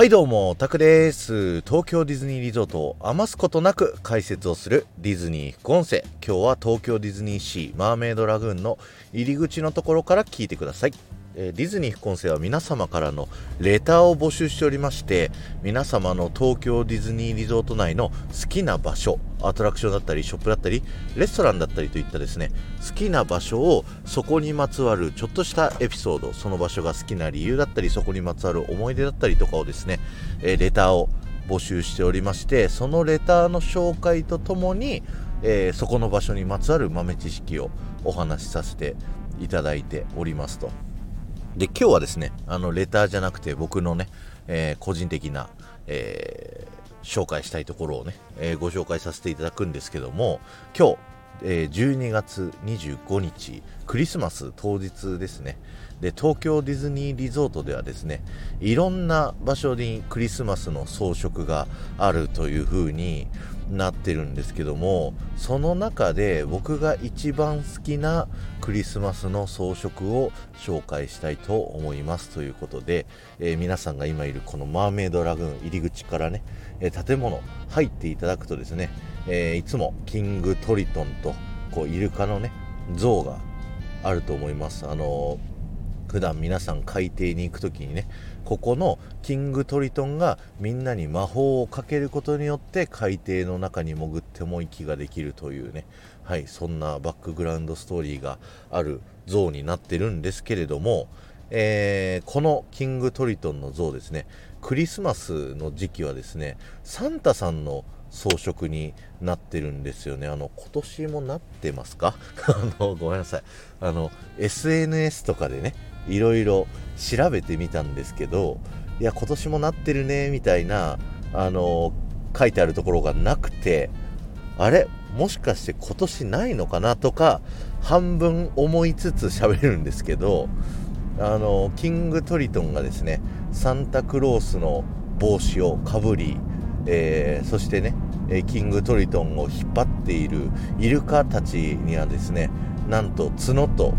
はいどうも、タクです。東京ディズニーリゾートを余すことなく解説をするディズニー副音声。今日は東京ディズニーシーマーメイドラグーンの入り口のところから聞いてください。えディズニー副音声は皆様からのレターを募集しておりまして、皆様の東京ディズニーリゾート内の好きな場所、アトラクションだったり、ショップだったり、レストランだったりといったですね、好きな場所をそこにまつわるちょっとしたエピソード、その場所が好きな理由だったり、そこにまつわる思い出だったりとかをですね、えレターを募集しておりまして、そのレターの紹介とともに、えーそこの場所にまつわる豆知識をお話しさせていただいておりますと。で今日はですねあのレターじゃなくて僕のね、えー個人的な、えー紹介したいところをね、えーご紹介させていただくんですけども今日、え12月25日クリスマス当日ですね。で東京ディズニーリゾートではですねいろんな場所にクリスマスの装飾があるという風になってるんですけどもその中で僕が一番好きなクリスマスの装飾を紹介したいと思いますということで、えー皆さんが今いるこのマーメイドラグーン入り口からね、えー建物入っていただくとですね、えーいつもキングトリトンとこうイルカのね像があると思います。あのー普段皆さん海底に行く時にねここのキングトリトンがみんなに魔法をかけることによって海底の中に潜っても息ができるというねはいそんなバックグラウンドストーリーがある像になってるんですけれども、えーこのキングトリトンの像ですねクリスマスの時期はですねサンタさんの装飾になってるんですよね。あの、今年もなってますか？あの、ごめんなさい。あの、SNS とかでね、いろいろ調べてみたんですけど、いや、今年もなってるね、みたいな、あの、書いてあるところがなくて、あれ？もしかして今年ないのかな？とか、半分思いつつ喋るんですけど、あの、キングトリトンがですね、サンタクロースの帽子をかぶり、えーそしてね、キングトリトンを引っ張っているイルカたちにはですね、なんと角と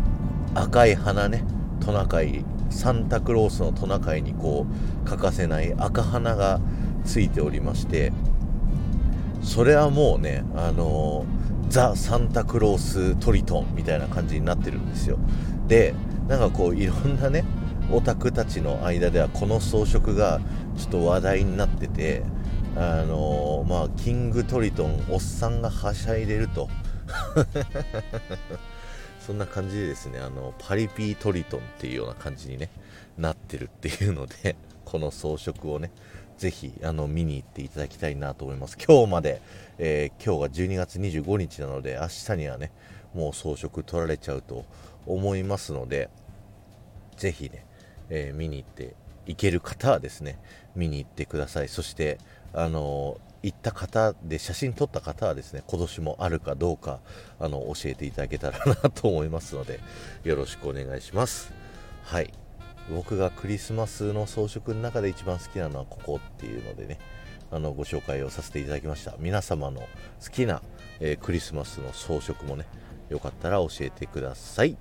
赤い花ね、トナカイ、サンタクロースのトナカイにこう、欠かせない赤花がついておりまして、それはもうね、あのザ・サンタクローストリトンみたいな感じになってるんですよ。で、なんかこう、いろんなね、オタクたちの間ではこの装飾がちょっと話題になってて、あのまあ、キングトリトン、おっさんがはしゃいでると。そんな感じでですね、あの、パリピートリトンっていうような感じにね、なってるっていうので、この装飾をね、ぜひ、あの、見に行っていただきたいなと思います。今日まで、えー今日が12月25日なので、明日にはね、もう装飾取られちゃうと思いますので、ぜひね、えー見に行って行ける方はですね見に行ってくださいそしてあのー行った方で写真撮った方はですね今年もあるかどうかあの教えていただけたらなと思いますのでよろしくお願いしますはい僕がクリスマスの装飾の中で一番好きなのはここっていうのでねあのご紹介をさせていただきました皆様の好きな、えークリスマスの装飾もねよかったら教えてください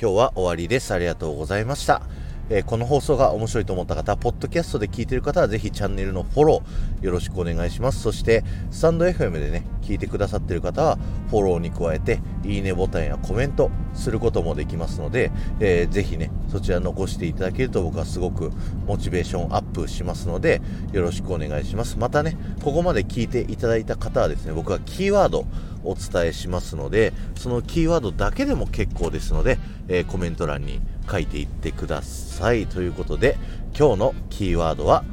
今日は終わりです。ありがとうございました。えーこの放送が面白いと思った方、ポッドキャストで聞いている方はぜひチャンネルのフォローよろしくお願いします。そして、スタンド FM でね、聞いてくださっている方は、フォローに加えて、いいねボタンやコメントすることもできますので、えーぜひね、そちら残していただけると僕はすごくモチベーションアップしますので、よろしくお願いします。またね、ここまで聞いていただいた方はですね、僕はキーワード、お伝えしますのでそのキーワードだけでも結構ですので、えーコメント欄に書いていってくださいということで今日のキーワードは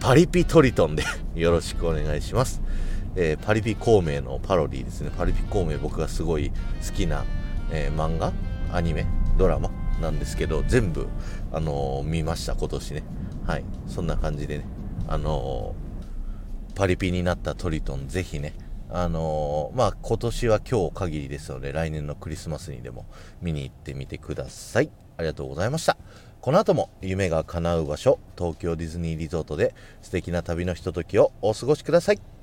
パリピトリトンでよろしくお願いします、えーパリピ孔明のパロディですね。パリピ孔明僕がすごい好きな、えー漫画アニメドラマなんですけど全部、あのー見ました今年ね。はい。そんな感じでね。あのパリピになったトリトンぜひねあのーまあ今年は今日限りですので来年のクリスマスにでも見に行ってみてください。ありがとうございました。この後も夢が叶う場所東京ディズニーリゾートで素敵な旅のひとときをお過ごしください。